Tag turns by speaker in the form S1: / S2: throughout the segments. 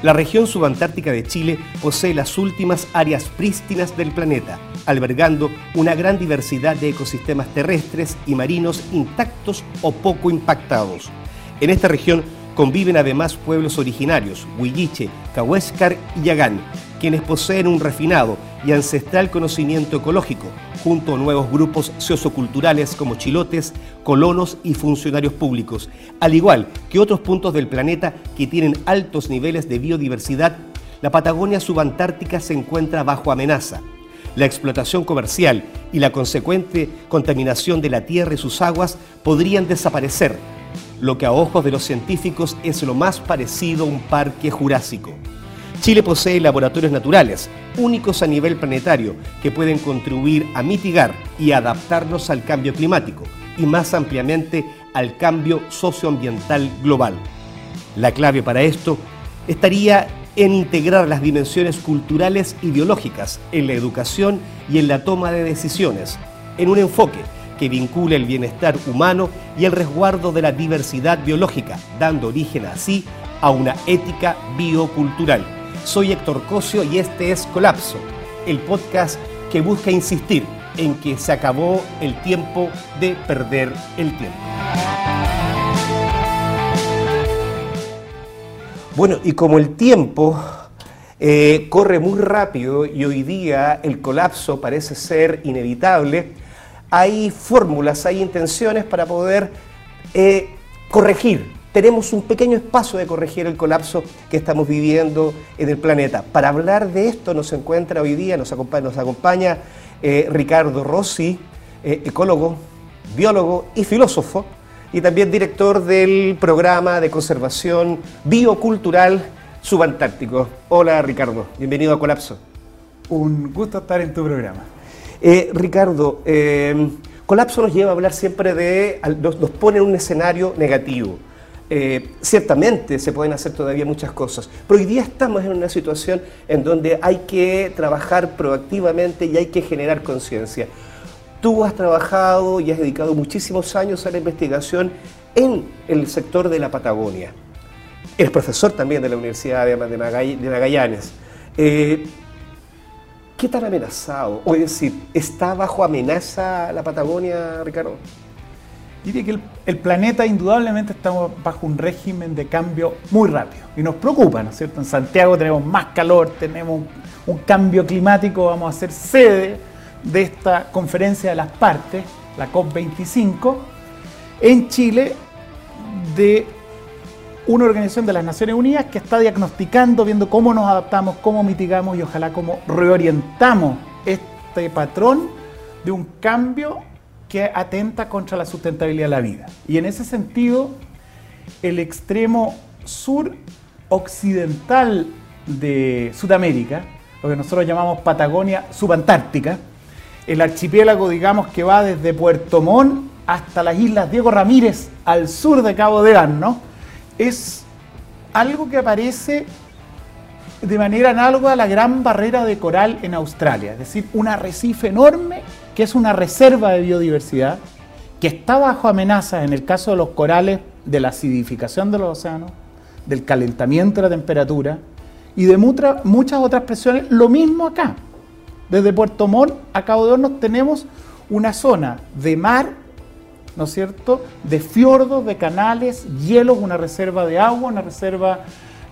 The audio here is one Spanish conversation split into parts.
S1: La región subantártica de Chile posee las últimas áreas prístinas del planeta, albergando una gran diversidad de ecosistemas terrestres y marinos intactos o poco impactados. En esta región conviven además pueblos originarios, Huilliche, Cahuéscar y Yagán, quienes poseen un refinado y ancestral conocimiento ecológico, junto a nuevos grupos socioculturales como chilotes, colonos y funcionarios públicos, al igual que otros puntos del planeta que tienen altos niveles de biodiversidad, la Patagonia subantártica se encuentra bajo amenaza. La explotación comercial y la consecuente contaminación de la tierra y sus aguas podrían desaparecer, lo que a ojos de los científicos es lo más parecido a un parque jurásico. Chile posee laboratorios naturales, únicos a nivel planetario, que pueden contribuir a mitigar y adaptarnos al cambio climático y más ampliamente al cambio socioambiental global. La clave para esto estaría en integrar las dimensiones culturales y biológicas en la educación y en la toma de decisiones, en un enfoque que vincule el bienestar humano y el resguardo de la diversidad biológica, dando origen así a una ética biocultural. Soy Héctor Cosio y este es Colapso, el podcast que busca insistir en que se acabó el tiempo de perder el tiempo. Bueno, y como el tiempo eh, corre muy rápido y hoy día el colapso parece ser inevitable, hay fórmulas, hay intenciones para poder eh, corregir tenemos un pequeño espacio de corregir el colapso que estamos viviendo en el planeta. Para hablar de esto nos encuentra hoy día, nos acompaña, nos acompaña eh, Ricardo Rossi, eh, ecólogo, biólogo y filósofo, y también director del programa de conservación biocultural subantártico. Hola Ricardo, bienvenido a Colapso.
S2: Un gusto estar en tu programa.
S1: Eh, Ricardo, Colapso nos lleva a hablar siempre de, nos, nos pone en un escenario negativo eh, ciertamente se pueden hacer todavía muchas cosas, pero hoy día estamos en una situación en donde hay que trabajar proactivamente y hay que generar conciencia. Tú has trabajado y has dedicado muchísimos años a la investigación en el sector de la Patagonia. Eres profesor también de la Universidad de, Magallanes. Eh, ¿Qué tan amenazado? O es decir, ¿está bajo amenaza la Patagonia, Ricardo?
S2: Diría que el, planeta indudablemente estamos bajo un régimen de cambio muy rápido y nos preocupa, ¿no es cierto? En Santiago tenemos más calor, tenemos un, cambio climático, vamos a ser sede de esta conferencia de las partes, la COP25, en Chile de una organización de las Naciones Unidas que está diagnosticando, viendo cómo nos adaptamos, cómo mitigamos y ojalá cómo reorientamos este patrón de un cambio que atenta contra la sustentabilidad de la vida. Y en ese sentido, el extremo sur occidental de Sudamérica, lo que nosotros llamamos Patagonia subantártica, el archipiélago, digamos, que va desde Puerto Montt hasta las islas Diego Ramírez, al sur de Cabo de Gano, es algo que aparece de manera análoga a la gran barrera de coral en Australia, es decir, un arrecife enorme que es una reserva de biodiversidad que está bajo amenaza en el caso de los corales de la acidificación de los océanos, del calentamiento de la temperatura y de muchas otras presiones. Lo mismo acá. Desde Puerto Montt a Cabo de Hornos tenemos una zona de mar, ¿no es cierto?, de fiordos, de canales, hielos, una reserva de agua, una reserva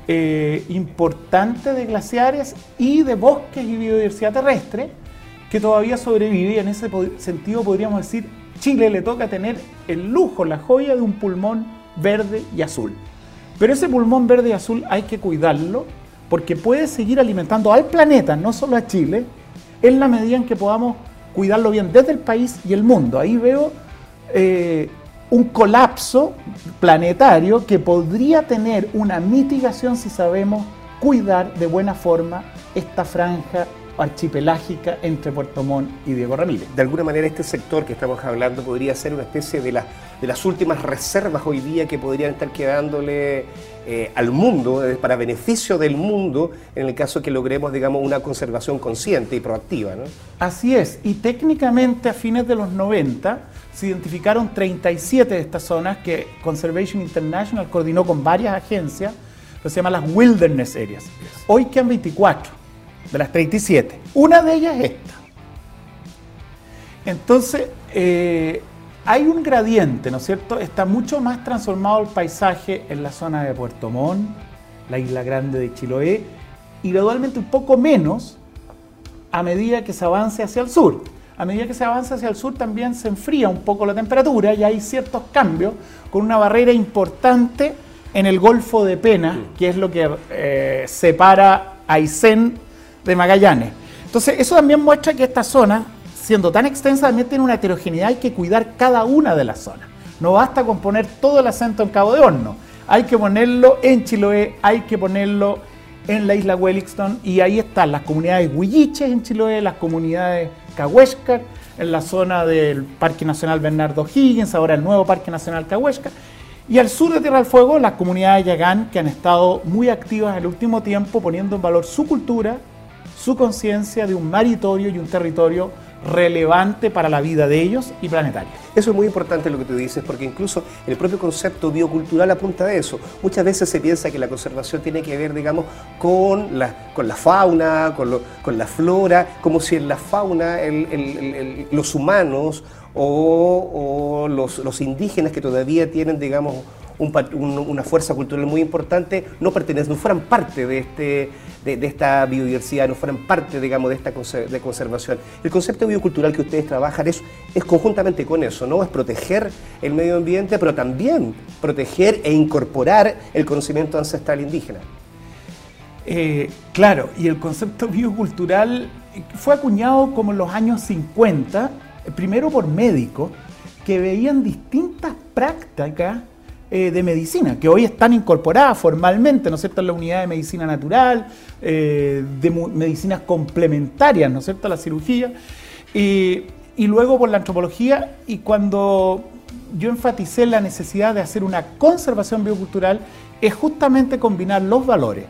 S2: eh, importante de glaciares y de bosques y biodiversidad terrestre que todavía sobrevive y en ese sentido podríamos decir, Chile le toca tener el lujo, la joya de un pulmón verde y azul. Pero ese pulmón verde y azul hay que cuidarlo porque puede seguir alimentando al planeta, no solo a Chile, en la medida en que podamos cuidarlo bien desde el país y el mundo. Ahí veo eh, un colapso planetario que podría tener una mitigación si sabemos cuidar de buena forma esta franja archipelágica entre Puerto Montt y Diego Ramírez.
S1: De alguna manera este sector que estamos hablando podría ser una especie de, de las últimas reservas hoy día que podrían estar quedándole eh, al mundo, eh, para beneficio del mundo, en el caso que logremos, digamos, una conservación consciente y proactiva. ¿no?
S2: Así es, y técnicamente a fines de los 90 se identificaron 37 de estas zonas que Conservation International coordinó con varias agencias, se llama las Wilderness Areas. Hoy quedan 24 de las 37. Una de ellas es esta. Entonces, eh, hay un gradiente, ¿no es cierto? Está mucho más transformado el paisaje en la zona de Puerto Montt, la isla grande de Chiloé, y gradualmente un poco menos a medida que se avance hacia el sur. A medida que se avanza hacia el sur también se enfría un poco la temperatura y hay ciertos cambios con una barrera importante en el Golfo de Pena, que es lo que eh, separa Aysén de Magallanes. Entonces, eso también muestra que esta zona, siendo tan extensa, también tiene una heterogeneidad, hay que cuidar cada una de las zonas. No basta con poner todo el acento en Cabo de Horno, hay que ponerlo en Chiloé, hay que ponerlo en la isla Wellington y ahí están las comunidades huilliches en Chiloé, las comunidades Cahuéscar, en la zona del Parque Nacional Bernardo Higgins, ahora el nuevo Parque Nacional Cahuéscar, y al sur de Tierra del Fuego las comunidades Yagán que han estado muy activas en el último tiempo poniendo en valor su cultura, su conciencia de un maritorio y un territorio relevante para la vida de ellos y planetaria.
S1: Eso es muy importante lo que tú dices, porque incluso el propio concepto biocultural apunta a eso. Muchas veces se piensa que la conservación tiene que ver, digamos, con la, con la fauna, con, con la flora, como si en la fauna los humanos o, los, indígenas que todavía tienen, digamos, una fuerza cultural muy importante, no pertenecen, no fueran parte de, este, de, esta biodiversidad, no fueran parte, digamos, de esta de conservación. El concepto biocultural que ustedes trabajan es, es conjuntamente con eso, ¿no? Es proteger el medio ambiente, pero también proteger e incorporar el conocimiento ancestral indígena.
S2: Eh, claro, y el concepto biocultural fue acuñado como en los años 50, primero por médicos que veían distintas prácticas eh, de medicina, que hoy están incorporadas formalmente, ¿no es cierto?, en la unidad de medicina natural, eh, de medicinas complementarias, ¿no es cierto?, la cirugía, y, luego por la antropología, y cuando yo enfaticé la necesidad de hacer una conservación biocultural, es justamente combinar los valores,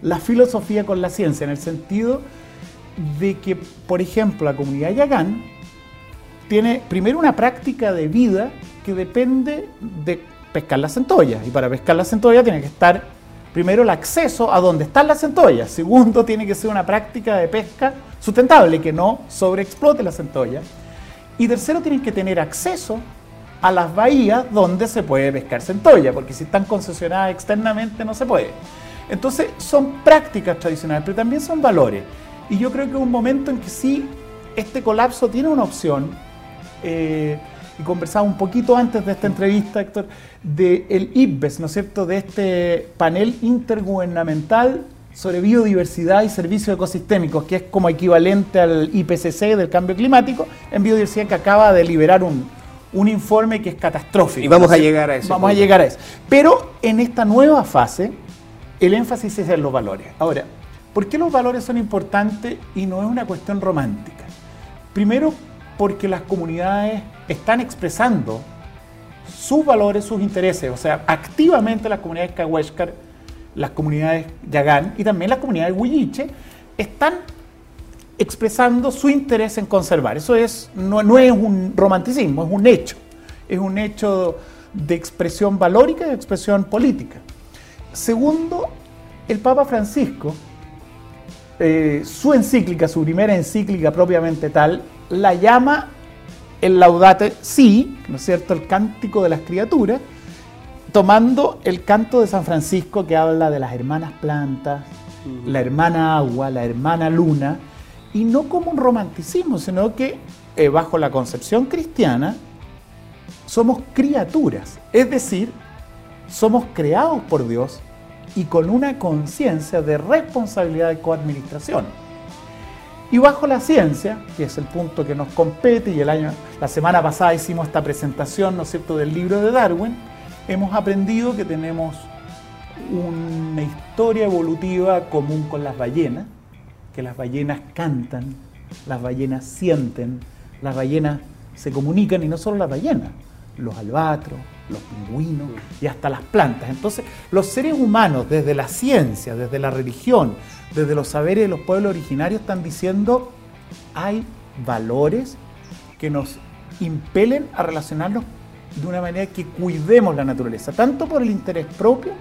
S2: la filosofía con la ciencia, en el sentido de que, por ejemplo, la comunidad Yagán tiene primero una práctica de vida que depende de pescar las centollas. Y para pescar las centollas tiene que estar primero el acceso a donde están las centollas. Segundo, tiene que ser una práctica de pesca sustentable que no sobreexplote la centolla. Y tercero, tienen que tener acceso a las bahías donde se puede pescar centolla, porque si están concesionadas externamente no se puede. Entonces son prácticas tradicionales, pero también son valores. Y yo creo que es un momento en que sí, este colapso tiene una opción. Eh, y conversaba un poquito antes de esta entrevista, Héctor, del el IPBES, ¿no es cierto?, de este panel intergubernamental sobre biodiversidad y servicios ecosistémicos, que es como equivalente al IPCC del cambio climático, en biodiversidad que acaba de liberar un, informe que es catastrófico.
S1: Y vamos a llegar a eso.
S2: Vamos a llegar a eso. Pero en esta nueva fase, el énfasis es en los valores. Ahora, ¿por qué los valores son importantes y no es una cuestión romántica? Primero, porque las comunidades están expresando sus valores, sus intereses, o sea, activamente las comunidades Cahuéscar, las comunidades Yagán y también las comunidades Huilliche están expresando su interés en conservar. Eso es, no, no es un romanticismo, es un hecho. Es un hecho de expresión valórica y de expresión política. Segundo, el Papa Francisco, eh, su encíclica, su primera encíclica propiamente tal, la llama el Laudate Si, ¿no es cierto?, el cántico de las criaturas, tomando el canto de San Francisco que habla de las hermanas plantas, la hermana agua, la hermana luna, y no como un romanticismo, sino que eh, bajo la concepción cristiana somos criaturas, es decir, somos creados por Dios y con una conciencia de responsabilidad de coadministración. Y bajo la ciencia, que es el punto que nos compete, y el año, la semana pasada hicimos esta presentación, ¿no es cierto?, del libro de Darwin, hemos aprendido que tenemos una historia evolutiva común con las ballenas, que las ballenas cantan, las ballenas sienten, las ballenas se comunican y no solo las ballenas, los albatros, los pingüinos y hasta las plantas. Entonces, los seres humanos, desde la ciencia, desde la religión, desde los saberes de los pueblos originarios, están diciendo, hay valores que nos impelen a relacionarnos de una manera que cuidemos la naturaleza, tanto por el interés propio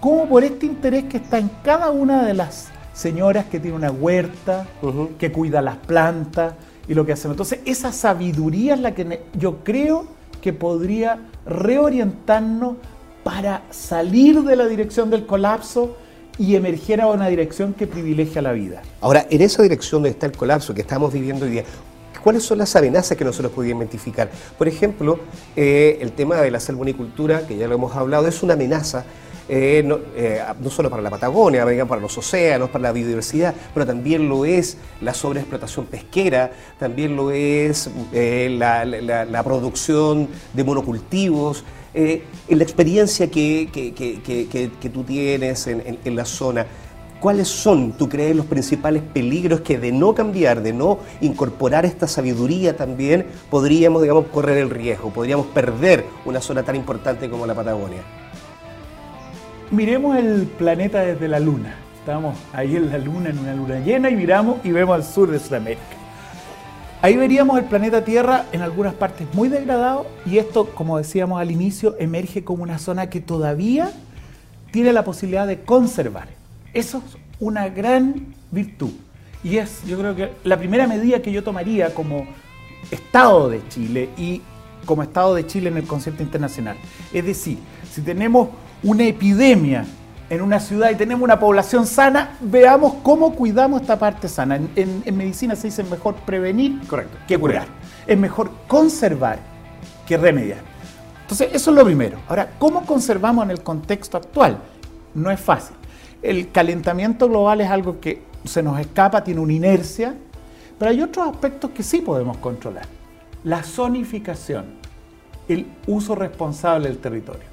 S2: como por este interés que está en cada una de las señoras que tiene una huerta, que cuida las plantas y lo que hacemos. Entonces, esa sabiduría es la que yo creo que podría reorientarnos para salir de la dirección del colapso y emerger a una dirección que privilegia la vida.
S1: Ahora, en esa dirección donde está el colapso que estamos viviendo hoy día, ¿cuáles son las amenazas que nosotros podríamos identificar? Por ejemplo, eh, el tema de la salmonicultura, que ya lo hemos hablado, es una amenaza eh, eh, no, solo para la Patagonia, para los océanos, para la biodiversidad, pero también lo es la sobreexplotación pesquera, también lo es la, producción de monocultivos. en la experiencia que, tú tienes en la zona, ¿Cuáles son, tú crees, los principales peligros que de no cambiar, de no incorporar esta sabiduría también, podríamos, digamos, correr el riesgo, podríamos perder una zona tan importante como la Patagonia?
S2: Miremos el planeta desde la Luna. Estamos ahí en la Luna, en una luna llena, y miramos y vemos al sur de Sudamérica. Ahí veríamos el planeta Tierra en algunas partes muy degradado y esto, como decíamos al inicio, emerge como una zona que todavía tiene la posibilidad de conservar eso es una gran virtud. Y es, yo creo que la primera medida que yo tomaría como Estado de Chile y como Estado de Chile en el concierto internacional. Es decir, si tenemos una epidemia en una ciudad y tenemos una población sana, veamos cómo cuidamos esta parte sana. En, medicina se dice mejor prevenir
S1: Correcto.
S2: que curar. Es mejor conservar que remediar. Entonces, eso es lo primero. Ahora, ¿cómo conservamos en el contexto actual? No es fácil el calentamiento global es algo que se nos escapa, tiene una inercia, pero hay otros aspectos que sí podemos controlar. La zonificación, el uso responsable del territorio.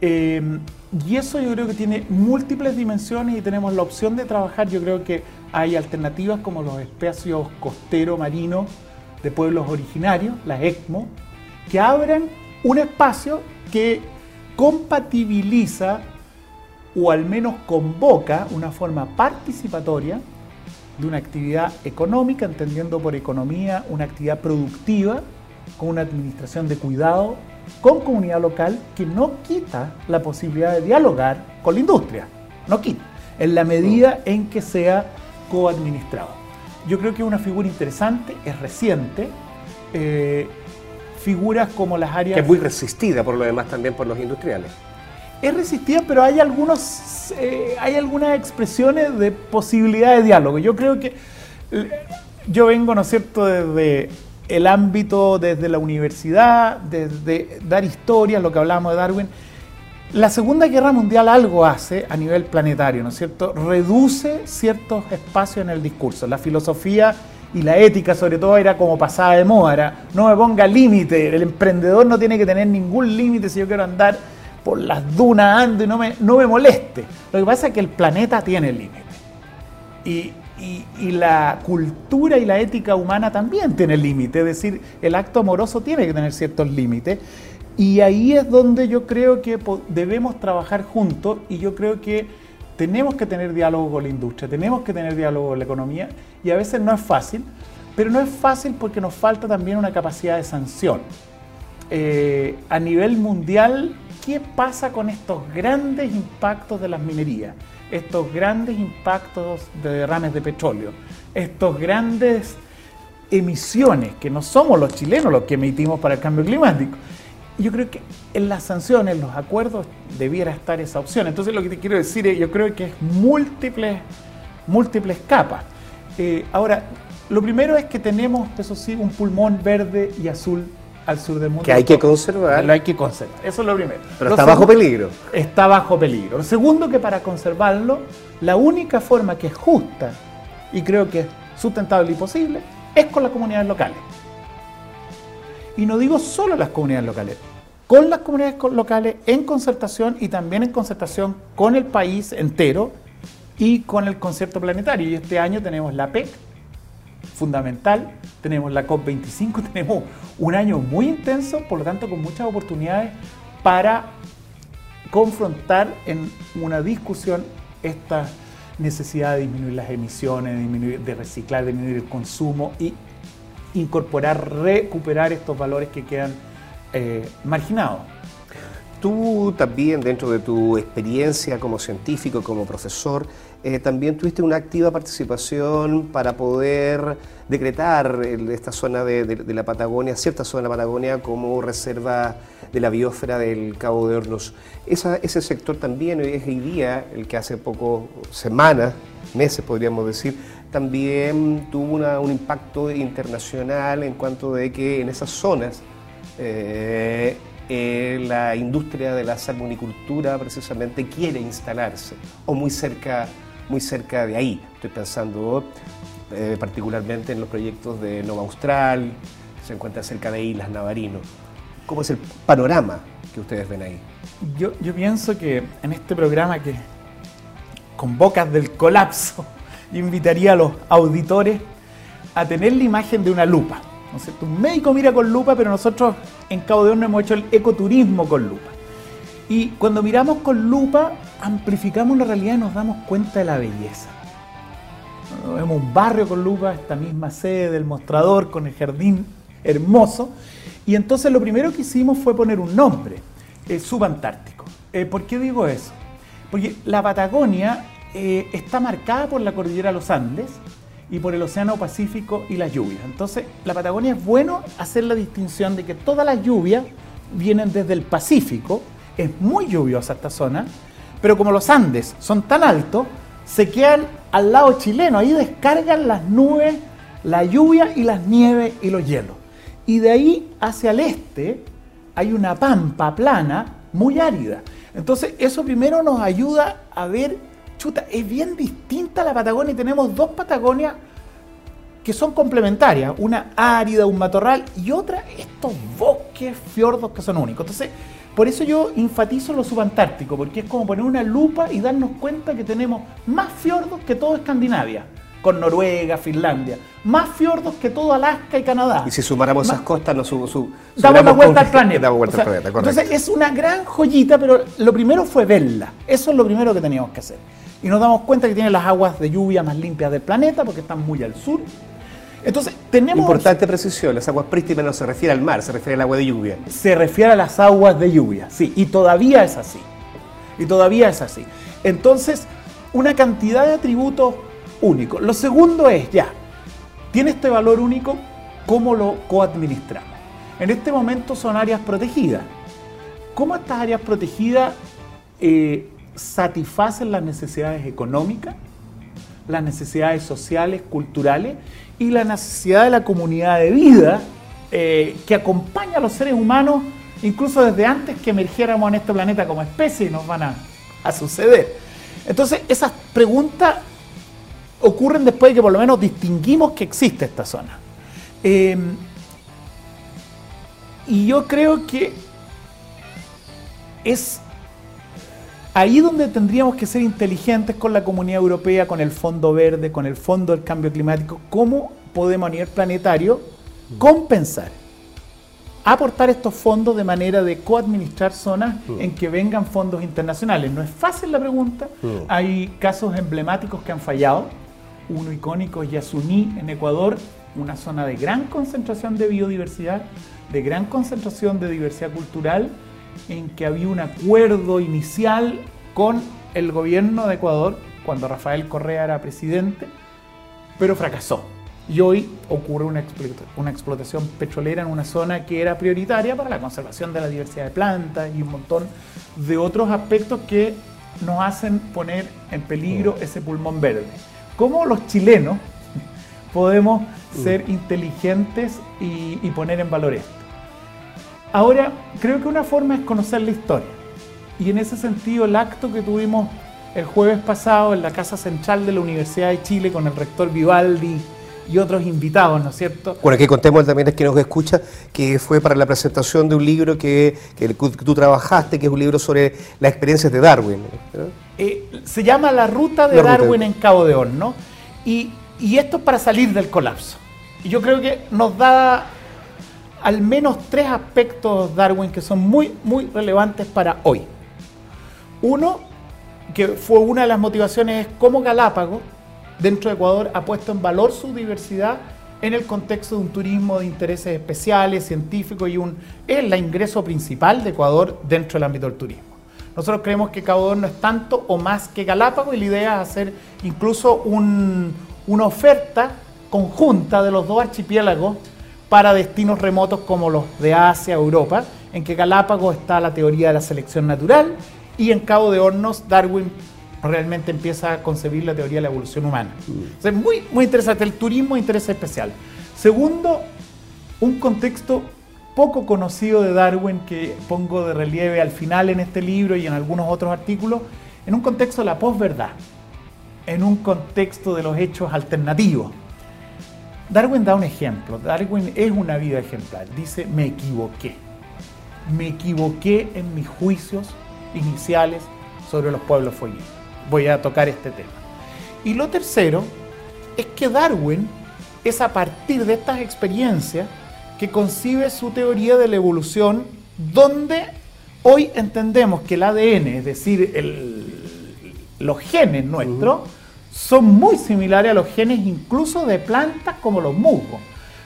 S2: Eh, y eso yo creo que tiene múltiples dimensiones y tenemos la opción de trabajar. Yo creo que hay alternativas como los espacios costero marino de pueblos originarios, las ECMO, que abran un espacio que compatibiliza o al menos convoca una forma participatoria de una actividad económica, entendiendo por economía una actividad productiva, con una administración de cuidado, con comunidad local, que no quita la posibilidad de dialogar con la industria, no quita, en la medida en que sea coadministrado. Yo creo que es una figura interesante, es reciente, eh, figuras como las áreas...
S1: Que es muy resistida por lo demás también por los industriales
S2: es resistida, pero hay, algunos, eh, hay algunas expresiones de posibilidad de diálogo. Yo creo que yo vengo, ¿no es cierto?, desde el ámbito, desde la universidad, desde dar historias, lo que hablábamos de Darwin. La Segunda Guerra Mundial algo hace a nivel planetario, ¿no es cierto? Reduce ciertos espacios en el discurso. La filosofía y la ética, sobre todo, era como pasada de moda. Era, no me ponga límite, el emprendedor no tiene que tener ningún límite si yo quiero andar por las dunas ando y no me, no me moleste. Lo que pasa es que el planeta tiene límites. Y, y, la cultura y la ética humana también tiene límites. Es decir, el acto amoroso tiene que tener ciertos límites. Y ahí es donde yo creo que debemos trabajar juntos y yo creo que tenemos que tener diálogo con la industria, tenemos que tener diálogo con la economía y a veces no es fácil, pero no es fácil porque nos falta también una capacidad de sanción. Eh, a nivel mundial ¿qué pasa con estos grandes impactos de las minerías? Estos grandes impactos de derrames de petróleo, estos grandes emisiones, que no somos los chilenos los que emitimos para el cambio climático. Yo creo que en las sanciones, en los acuerdos, debiera estar esa opción. Entonces lo que te quiero decir es, yo creo que es múltiples, múltiples capas. Eh, ahora, lo primero es que tenemos, eso sí, un pulmón verde y azul al sur del mundo.
S1: Que hay que conservar.
S2: Lo hay que conservar. Eso es lo primero.
S1: Pero está bajo peligro.
S2: Está bajo peligro. Lo segundo, que para conservarlo, la única forma que es justa y creo que es sustentable y posible es con las comunidades locales. Y no digo solo las comunidades locales, con las comunidades locales en concertación y también en concertación con el país entero y con el concierto planetario. Y este año tenemos la PEC, fundamental, tenemos la COP25, tenemos un año muy intenso, por lo tanto con muchas oportunidades para confrontar en una discusión esta necesidad de disminuir las emisiones, de, reciclar, de disminuir el consumo y incorporar, recuperar estos valores que quedan eh, marginados.
S1: Tú también, dentro de tu experiencia como científico, como profesor, eh, también tuviste una activa participación para poder decretar esta zona de, la Patagonia, cierta zona de la Patagonia, como reserva de la biosfera del Cabo de Hornos. ese sector también es hoy día, el que hace poco, semanas, meses podríamos decir, también tuvo un impacto internacional en cuanto de que en esas zonas eh, eh, la industria de la salmonicultura precisamente quiere instalarse o muy cerca, muy cerca de ahí. Estoy pensando eh, particularmente en los proyectos de Nova Austral, se encuentra cerca de Islas Navarino. ¿Cómo es el panorama que ustedes ven ahí?
S2: Yo, yo pienso que en este programa que con bocas del colapso, invitaría a los auditores a tener la imagen de una lupa. ¿No Un médico mira con lupa, pero nosotros en Cabo de Horno hemos hecho el ecoturismo con lupa. Y cuando miramos con lupa, amplificamos la realidad y nos damos cuenta de la belleza. Vemos un barrio con lupa, esta misma sede del mostrador con el jardín hermoso. Y entonces lo primero que hicimos fue poner un nombre, el subantártico. Eh, ¿Por qué digo eso? Porque la Patagonia eh, está marcada por la cordillera de los Andes y por el Océano Pacífico y las lluvias. Entonces, la Patagonia es bueno hacer la distinción de que todas las lluvias vienen desde el Pacífico, es muy lluviosa esta zona, pero como los Andes son tan altos, se quedan al lado chileno, ahí descargan las nubes, la lluvia y las nieves y los hielos. Y de ahí hacia el este hay una pampa plana muy árida. Entonces eso primero nos ayuda a ver, chuta, es bien distinta la Patagonia y tenemos dos Patagonias que son complementarias, una árida, un matorral y otra estos bosques, fiordos que son únicos. Entonces, por eso yo enfatizo lo subantártico, porque es como poner una lupa y darnos cuenta que tenemos más fiordos que todo Escandinavia con Noruega, Finlandia. Más fiordos que todo Alaska y Canadá.
S1: Y si sumáramos esas costas, nos su,
S2: su, damos la vuelta al planeta. Damos vuelta al planeta, Entonces es una gran joyita, pero lo primero fue verla. Eso es lo primero que teníamos que hacer. Y nos damos cuenta que tiene las aguas de lluvia más limpias del planeta, porque están muy al sur. Entonces, tenemos...
S1: Importante precisión, las aguas prístinas no se refiere al mar, se refiere al agua de lluvia.
S2: Se refiere a las aguas de lluvia, sí, y todavía es así. Y todavía es así. Entonces, una cantidad de atributos único. Lo segundo es, ya, tiene este valor único, ¿cómo lo coadministramos? En este momento son áreas protegidas. ¿Cómo estas áreas protegidas eh, satisfacen las necesidades económicas, las necesidades sociales, culturales y la necesidad de la comunidad de vida eh, que acompaña a los seres humanos incluso desde antes que emergiéramos en este planeta como especie y nos van a, a suceder? Entonces, esas preguntas ocurren después de que por lo menos distinguimos que existe esta zona. Em, y yo creo que es ahí donde tendríamos que ser inteligentes con la comunidad europea, con el Fondo Verde, con el Fondo del Cambio Climático, cómo podemos a nivel planetario compensar, aportar estos fondos de manera de coadministrar zonas mm. en que vengan fondos internacionales. No es fácil la pregunta, mm. hay casos emblemáticos que han fallado, uno icónico es Yasuní en Ecuador, una zona de gran concentración de biodiversidad, de gran concentración de diversidad cultural, en que había un acuerdo inicial con el gobierno de Ecuador cuando Rafael Correa era presidente, pero fracasó. Y hoy ocurre una, una explotación petrolera en una zona que era prioritaria para la conservación de la diversidad de plantas y un montón de otros aspectos que nos hacen poner en peligro ese pulmón verde. ¿Cómo los chilenos podemos mm. ser inteligentes y, poner en valor esto? Ahora, creo que una forma es conocer la historia. Y en ese sentido, el acto que tuvimos el jueves pasado en la Casa Central de la Universidad de Chile con el rector Vivaldi y otros invitados, ¿no es cierto?
S1: Bueno, aquí contemos también es que nos escucha que fue para la presentación de un libro que, tú trabajaste, que es un libro sobre las experiencias de Darwin.
S2: Eh, se llama La Ruta de Darwin en Cabo de Horno y, y esto es para salir del colapso. Y yo creo que nos da al menos tres aspectos Darwin que son muy, muy relevantes para hoy. Uno, que fue una de las motivaciones, es cómo Galápagos, dentro de Ecuador, ha puesto en valor su diversidad en el contexto de un turismo de intereses especiales, científicos y un, es el ingreso principal de Ecuador dentro del ámbito del turismo. Nosotros creemos que Ecuador no es tanto o más que Galápagos y la idea es hacer incluso una oferta conjunta de los dos archipiélagos para destinos remotos como los de Asia, Europa, en que Galápagos está la teoría de la selección natural y en Cabo de Hornos Darwin realmente empieza a concebir la teoría de la evolución humana. Es muy, muy interesante, el turismo interés especial. Segundo, un contexto poco conocido de Darwin que pongo de relieve al final en este libro y en algunos otros artículos, en un contexto de la posverdad, en un contexto de los hechos alternativos. Darwin da un ejemplo, Darwin es una vida ejemplar, dice, me equivoqué, me equivoqué en mis juicios iniciales sobre los pueblos fueguinos voy a tocar este tema. Y lo tercero es que Darwin es a partir de estas experiencias que concibe su teoría de la evolución, donde hoy entendemos que el ADN, es decir, los genes nuestros, son muy similares a los genes incluso de plantas como los musgos.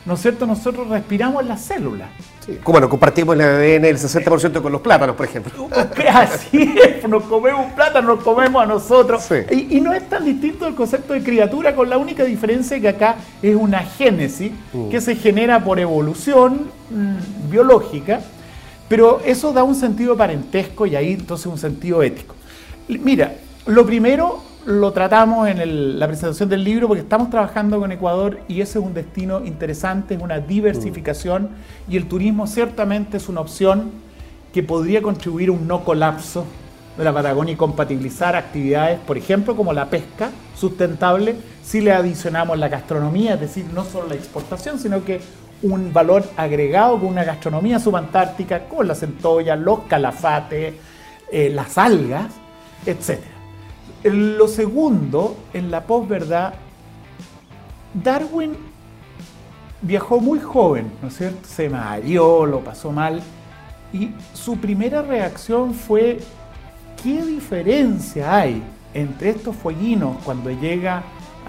S2: ¿no es cierto? Nosotros respiramos las células.
S1: Sí. Como compartimos el ADN el 60% con los plátanos, por ejemplo.
S2: Así es, nos comemos un plátano, nos comemos a nosotros. Y, no es tan distinto el concepto de criatura, con la única diferencia que acá es una génesis mm. que se genera por evolución mm, biológica, pero eso da un sentido parentesco y ahí entonces un sentido ético. Mira, lo primero lo tratamos en la presentación del libro porque estamos trabajando con Ecuador y ese es un destino interesante, es una diversificación y el turismo ciertamente es una opción que podría contribuir a un no colapso de la Patagonia y compatibilizar actividades, por ejemplo, como la pesca sustentable, si le adicionamos la gastronomía, es decir, no solo la exportación, sino que un valor agregado con una gastronomía subantártica, con la centolla, los calafates, eh, las algas, etcétera. Lo segundo, en la posverdad, Darwin viajó muy joven, ¿no es cierto? Se mareó, lo pasó mal. Y su primera reacción fue, ¿qué diferencia hay entre estos fueguinos cuando llega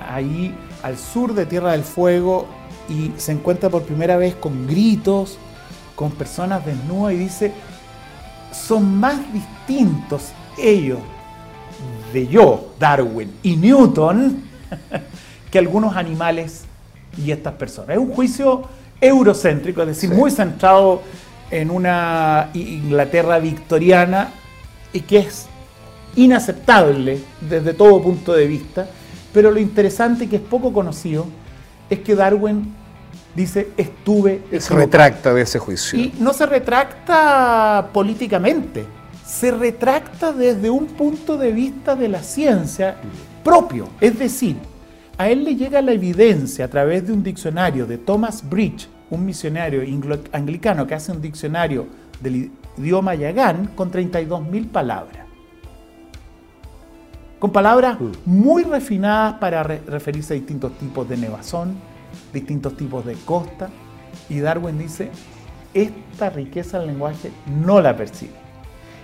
S2: ahí al sur de Tierra del Fuego y se encuentra por primera vez con gritos, con personas desnudas y dice, son más distintos ellos yo, Darwin y Newton, que algunos animales y estas personas. Es un juicio eurocéntrico, es decir, muy centrado en una Inglaterra victoriana y que es inaceptable desde todo punto de vista, pero lo interesante que es poco conocido es que Darwin dice estuve...
S1: Se retracta de ese juicio.
S2: Y no se retracta políticamente, se retracta desde un punto de vista de la ciencia propio. Es decir, a él le llega la evidencia a través de un diccionario de Thomas Bridge, un misionario anglicano que hace un diccionario del idioma yagán con 32.000 palabras. Con palabras mm. muy refinadas para referirse a distintos tipos de nevazón, distintos tipos de costa. Y Darwin dice, esta riqueza del lenguaje no la percibe.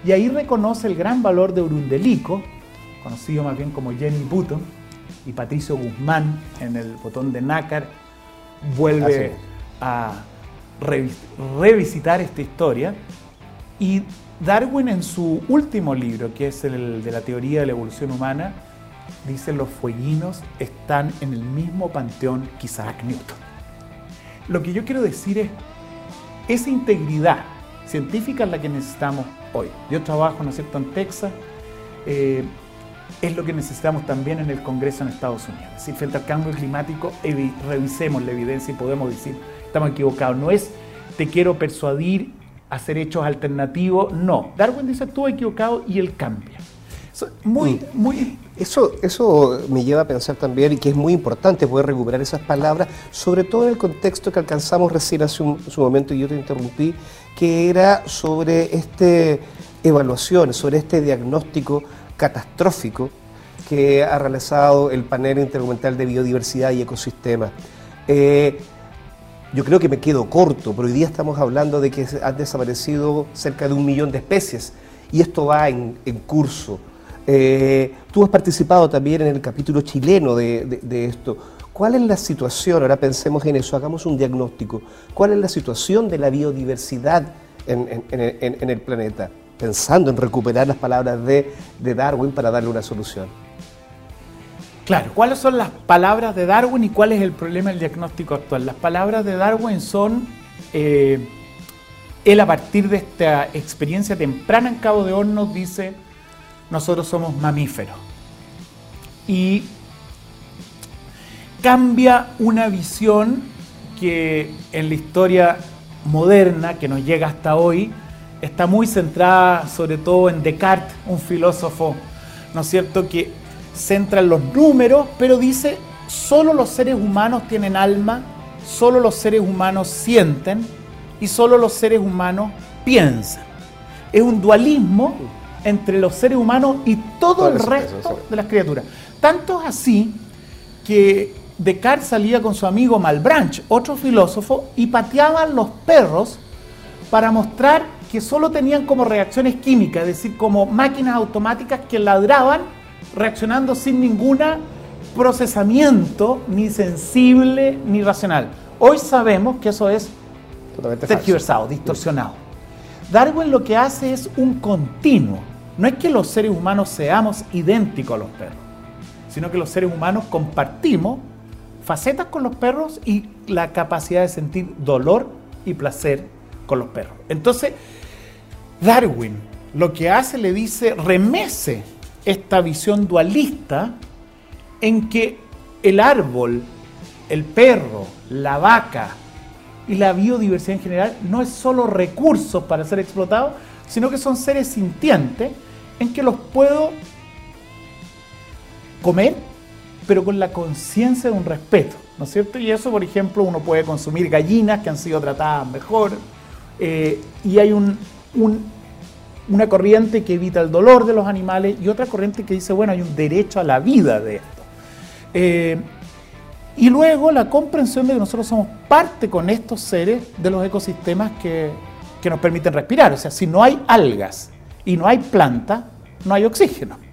S2: Y ahí reconoce el gran valor de Urundelico, conocido más bien como Jenny Button, y Patricio Guzmán en el botón de nácar vuelve a revisitar esta historia. Y Darwin en su último libro, que es el de la teoría de la evolución humana, dice los fueguinos están en el mismo panteón que Isaac Newton. Lo que yo quiero decir es, esa integridad científica es la que necesitamos hoy. Yo trabajo, ¿no es cierto?, en Texas. Eh, es lo que necesitamos también en el Congreso en Estados Unidos. Si frente al cambio climático, revisemos la evidencia y podemos decir, estamos equivocados. No es te quiero persuadir a hacer hechos alternativos, no. Darwin dice, tú equivocado y él cambia.
S1: muy, mm. muy... Eso, eso me lleva a pensar también, y que es muy importante poder recuperar esas palabras, sobre todo en el contexto que alcanzamos recién hace un, momento y yo te interrumpí, que era sobre esta evaluación, sobre este diagnóstico catastrófico que ha realizado el panel intergubernamental de biodiversidad y ecosistemas. Eh, yo creo que me quedo corto, pero hoy día estamos hablando de que han desaparecido cerca de un millón de especies y esto va en, curso. Eh, tú has participado también en el capítulo chileno de, de esto. ¿Cuál es la situación? Ahora pensemos en eso, hagamos un diagnóstico. ¿Cuál es la situación de la biodiversidad en, el planeta? Pensando en recuperar las palabras de, Darwin para darle una solución.
S2: Claro, ¿cuáles son las palabras de Darwin y cuál es el problema del diagnóstico actual? Las palabras de Darwin son, eh, él a partir de esta experiencia temprana en Cabo de Hornos dice, nosotros somos mamíferos. Y cambia una visión que en la historia moderna que nos llega hasta hoy está muy centrada sobre todo en Descartes, un filósofo, ¿no es cierto?, que centra en los números, pero dice, solo los seres humanos tienen alma, solo los seres humanos sienten y solo los seres humanos piensan. Es un dualismo entre los seres humanos y todo el resto de las criaturas. Tanto es así que Descartes salía con su amigo Malbranche, otro filósofo, y pateaban los perros para mostrar que solo tenían como reacciones químicas, es decir, como máquinas automáticas que ladraban reaccionando sin ningún procesamiento, ni sensible, ni racional. Hoy sabemos que eso es tergiversado, distorsionado. Darwin lo que hace es un continuo. No es que los seres humanos seamos idénticos a los perros, sino que los seres humanos compartimos facetas con los perros y la capacidad de sentir dolor y placer con los perros. Entonces, Darwin lo que hace le dice, remece esta visión dualista en que el árbol, el perro, la vaca y la biodiversidad en general no es solo recursos para ser explotados, sino que son seres sintientes en que los puedo comer pero con la conciencia de un respeto, ¿no es cierto? Y eso, por ejemplo, uno puede consumir gallinas que han sido tratadas mejor, eh, y hay una corriente que evita el dolor de los animales y otra corriente que dice, bueno, hay un derecho a la vida de esto. Eh, y luego la comprensión de que nosotros somos parte con estos seres de los ecosistemas que, que nos permiten respirar. O sea, si no hay algas y no hay planta, no hay oxígeno.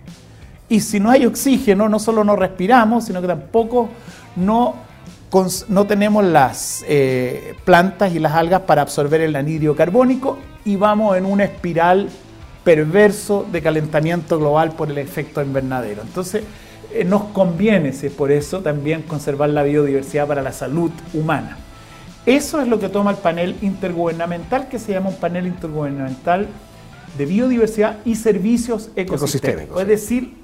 S2: Y si no hay oxígeno, no solo no respiramos, sino que tampoco no, no tenemos las eh, plantas y las algas para absorber el anhídrido carbónico y vamos en una espiral perverso de calentamiento global por el efecto invernadero. Entonces, eh, nos conviene, si es por eso, también conservar la biodiversidad para la salud humana. Eso es lo que toma el panel intergubernamental, que se llama un panel intergubernamental de biodiversidad y servicios ecosistémicos. Es decir,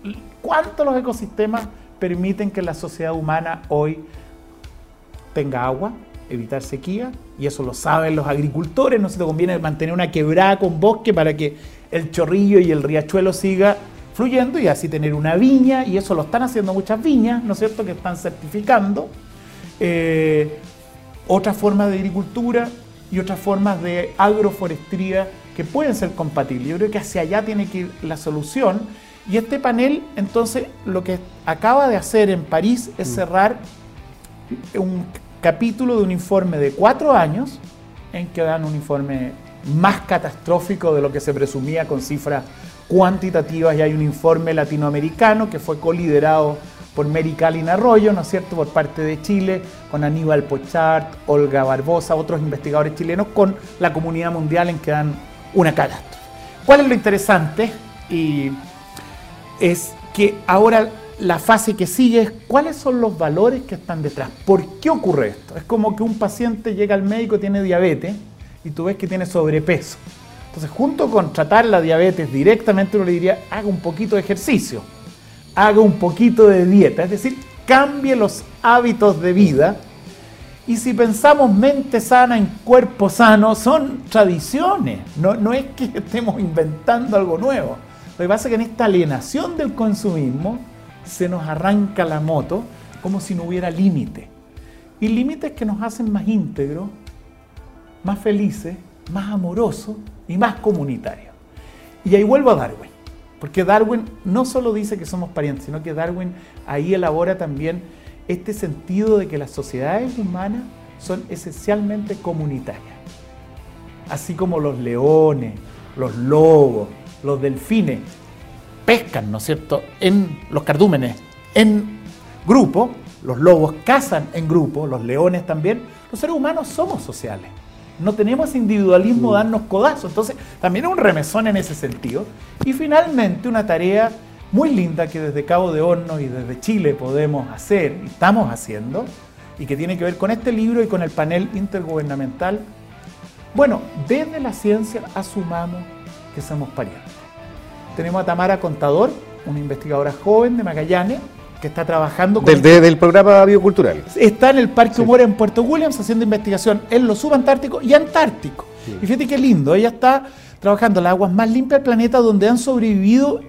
S2: cuánto los ecosistemas permiten que la sociedad humana hoy tenga agua, evitar sequía, y eso lo saben los agricultores, no se te conviene mantener una quebrada con bosque para que el chorrillo y el riachuelo siga fluyendo y así tener una viña, y eso lo están haciendo muchas viñas, ¿no es cierto?, que están certificando. Eh, otras formas de agricultura y otras formas de agroforestría que pueden ser compatibles. Yo creo que hacia allá tiene que ir la solución. Y este panel, entonces, lo que acaba de hacer en París es mm. cerrar un capítulo de un informe de cuatro años en que dan un informe más catastrófico de lo que se presumía con cifras cuantitativas y hay un informe latinoamericano que fue coliderado por Mary Calin Arroyo, ¿no es cierto?, por parte de Chile, con Aníbal Pochart, Olga Barbosa, otros investigadores chilenos, con la comunidad mundial en que dan una catástrofe. ¿Cuál es lo interesante? Y es que ahora la fase que sigue es cuáles son los valores que están detrás. ¿Por qué ocurre esto? Es como que un paciente llega al médico, tiene diabetes y tú ves que tiene sobrepeso. Entonces, junto con tratar la diabetes directamente, uno le diría, haga un poquito de ejercicio, haga un poquito de dieta, es decir, cambie los hábitos de vida y si pensamos mente sana en cuerpo sano, son tradiciones, no, no es que estemos inventando algo nuevo. Lo que pasa es que en esta alienación del consumismo se nos arranca la moto como si no hubiera límite. Y límites que nos hacen más íntegros, más felices, más amorosos y más comunitarios. Y ahí vuelvo a Darwin, porque Darwin no solo dice que somos parientes, sino que Darwin ahí elabora también este sentido de que las sociedades humanas son esencialmente comunitarias. Así como los leones, los lobos, los delfines pescan, ¿no es cierto?, en los cardúmenes, en grupo, los lobos cazan en grupo, los leones también, los seres humanos somos sociales. No tenemos individualismo darnos codazos. Entonces, también es un remesón en ese sentido. Y finalmente, una tarea muy linda que desde Cabo de Hornos y desde Chile podemos hacer y estamos haciendo, y que tiene que ver con este libro y con el panel intergubernamental. Bueno, desde la ciencia asumamos que somos parientes. Tenemos a Tamara Contador, una investigadora joven de Magallanes, que está trabajando
S1: con... Desde el programa biocultural.
S2: Está en el Parque Humor en Puerto Williams haciendo investigación en lo subantártico y antártico. Y fíjate qué lindo, ella está trabajando en las aguas más limpias del planeta donde han sobrevivido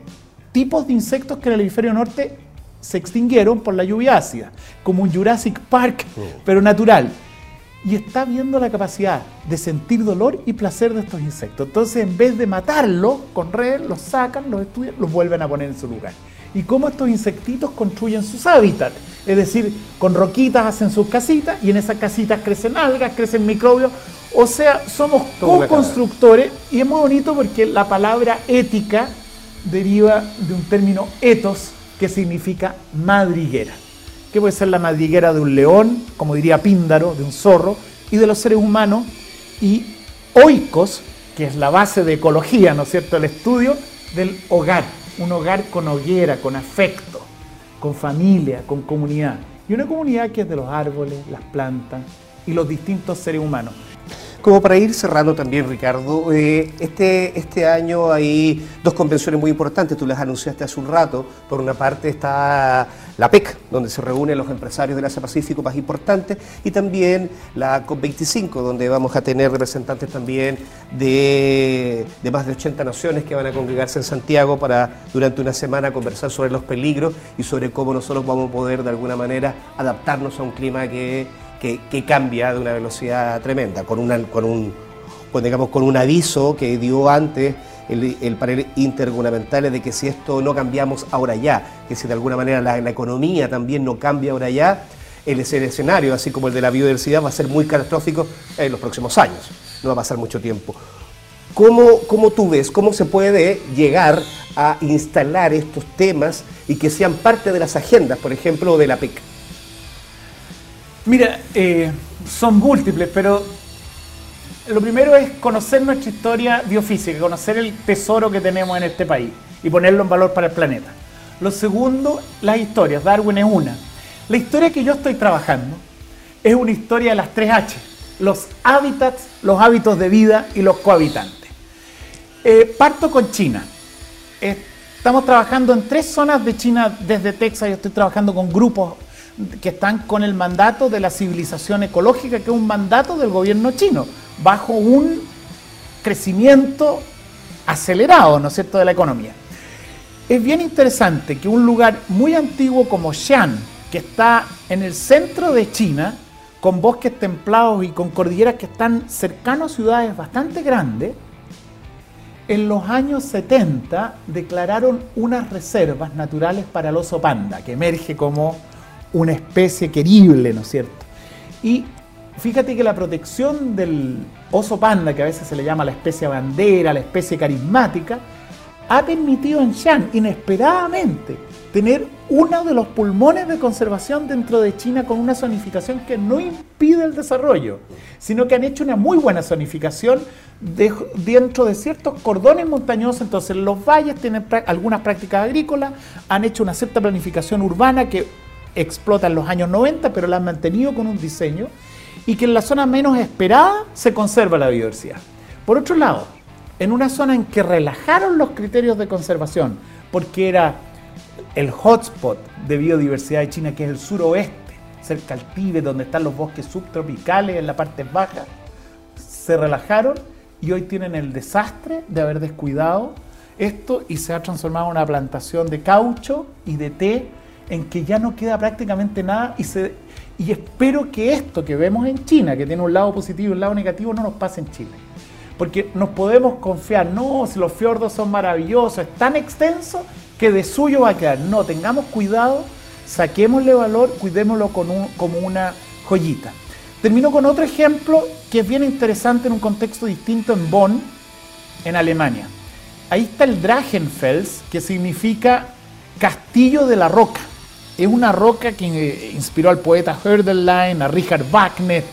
S2: tipos de insectos que en el hemisferio norte se extinguieron por la lluvia ácida, como un Jurassic Park, pero natural. Y está viendo la capacidad de sentir dolor y placer de estos insectos. Entonces, en vez de matarlos con red, los sacan, los estudian, los vuelven a poner en su lugar y cómo estos insectitos construyen sus hábitats. Es decir, con roquitas hacen sus casitas y en esas casitas crecen algas, crecen microbios. O sea, somos co-constructores y es muy bonito porque la palabra ética deriva de un término etos que significa madriguera. Que puede ser la madriguera de un león, como diría Píndaro, de un zorro, y de los seres humanos. Y oikos, que es la base de ecología, ¿no es cierto?, el estudio del hogar un hogar con hoguera, con afecto, con familia, con comunidad. Y una comunidad que es de los árboles, las plantas y los distintos seres humanos.
S1: Como para ir cerrando también, Ricardo, eh, este, este año hay dos convenciones muy importantes, tú las anunciaste hace un rato. Por una parte está la PEC, donde se reúnen los empresarios del Asia Pacífico más importantes, y también la COP25, donde vamos a tener representantes también de, de más de 80 naciones que van a congregarse en Santiago para durante una semana conversar sobre los peligros y sobre cómo nosotros vamos a poder de alguna manera adaptarnos a un clima que que, cambia de una velocidad tremenda, con, una, con, un, pues digamos, con un aviso que dio antes el, panel intergubernamental de que si esto no cambiamos ahora ya, que si de alguna manera la, economía también no cambia ahora ya, el, escenario, así como el de la biodiversidad, va a ser muy catastrófico en los próximos años, no va a pasar mucho tiempo. ¿Cómo, ¿Cómo, tú ves, cómo se puede llegar a instalar estos temas y que sean parte de las agendas, por ejemplo, de la PEC?
S2: Mira, eh, son múltiples, pero lo primero es conocer nuestra historia biofísica, conocer el tesoro que tenemos en este país y ponerlo en valor para el planeta. Lo segundo, las historias. Darwin es una. La historia que yo estoy trabajando es una historia de las tres H. Los hábitats, los hábitos de vida y los cohabitantes. Eh, parto con China. Estamos trabajando en tres zonas de China desde Texas. Yo estoy trabajando con grupos que están con el mandato de la civilización ecológica, que es un mandato del gobierno chino, bajo un crecimiento acelerado, ¿no es cierto?, de la economía. Es bien interesante que un lugar muy antiguo como Xi'an, que está en el centro de China, con bosques templados y con cordilleras que están cercanos a ciudades bastante grandes, en los años 70 declararon unas reservas naturales para el oso panda, que emerge como una especie querible, ¿no es cierto? Y fíjate que la protección del oso panda, que a veces se le llama la especie bandera, la especie carismática, ha permitido en Xi'an, inesperadamente, tener uno de los pulmones de conservación dentro de China con una zonificación que no impide el desarrollo, sino que han hecho una muy buena zonificación dentro de ciertos cordones montañosos. Entonces, los valles tienen algunas prácticas agrícolas, han hecho una cierta planificación urbana que explota en los años 90, pero la han mantenido con un diseño y que en la zona menos esperada se conserva la biodiversidad. Por otro lado, en una zona en que relajaron los criterios de conservación, porque era el hotspot de biodiversidad de China, que es el suroeste, cerca al Tíbet, donde están los bosques subtropicales en la parte baja, se relajaron y hoy tienen el desastre de haber descuidado esto y se ha transformado en una plantación de caucho y de té en que ya no queda prácticamente nada y, se, y espero que esto que vemos en China, que tiene un lado positivo y un lado negativo, no nos pase en Chile. Porque nos podemos confiar, no, si los fiordos son maravillosos, es tan extenso que de suyo va a quedar. No, tengamos cuidado, saquémosle valor, cuidémoslo como una joyita. Termino con otro ejemplo que es bien interesante en un contexto distinto en Bonn, en Alemania. Ahí está el Drachenfels, que significa castillo de la roca. Es una roca que eh, inspiró al poeta Hölderlin, a Richard Wagner,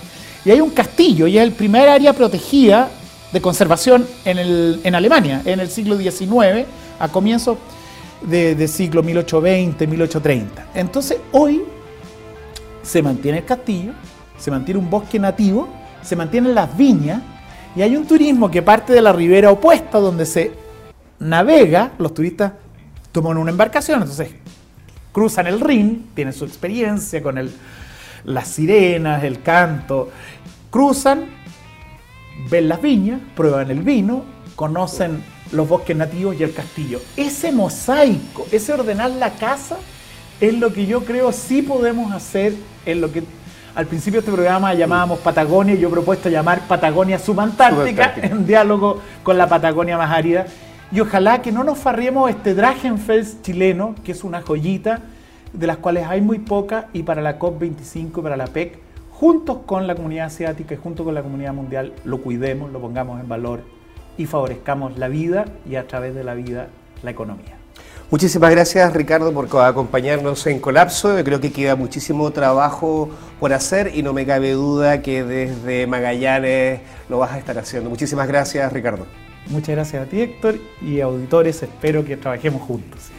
S2: y hay un castillo, y es el primer área protegida de conservación en, en Alemania, en el siglo XIX, a comienzos de, siglo 1820, 1830. Entonces hoy se mantiene el castillo, se mantiene un bosque nativo, se mantienen las viñas, y hay un turismo que parte de la ribera opuesta, donde se navega, los turistas toman una embarcación, entonces cruzan el Rin, tienen su experiencia con el, las sirenas, el canto, cruzan, ven las viñas, prueban el vino, conocen los bosques nativos y el castillo. Ese mosaico, ese ordenar la casa, es lo que yo creo sí podemos hacer en lo que al principio de este programa llamábamos Patagonia y yo he propuesto llamar Patagonia subantártica en diálogo con la Patagonia más árida. Y ojalá que no nos farriemos este Drachenfels chileno, que es una joyita, de las cuales hay muy pocas, y para la COP25 para la PEC, juntos con la comunidad asiática y junto con la comunidad mundial, lo cuidemos, lo pongamos en valor y favorezcamos la vida y a través de la vida la economía.
S1: Muchísimas gracias Ricardo por acompañarnos en Colapso. Creo que queda muchísimo trabajo por hacer y no me cabe duda que desde Magallanes lo vas a estar haciendo. Muchísimas gracias Ricardo.
S2: Muchas gracias a ti Héctor y auditores, espero que trabajemos juntos.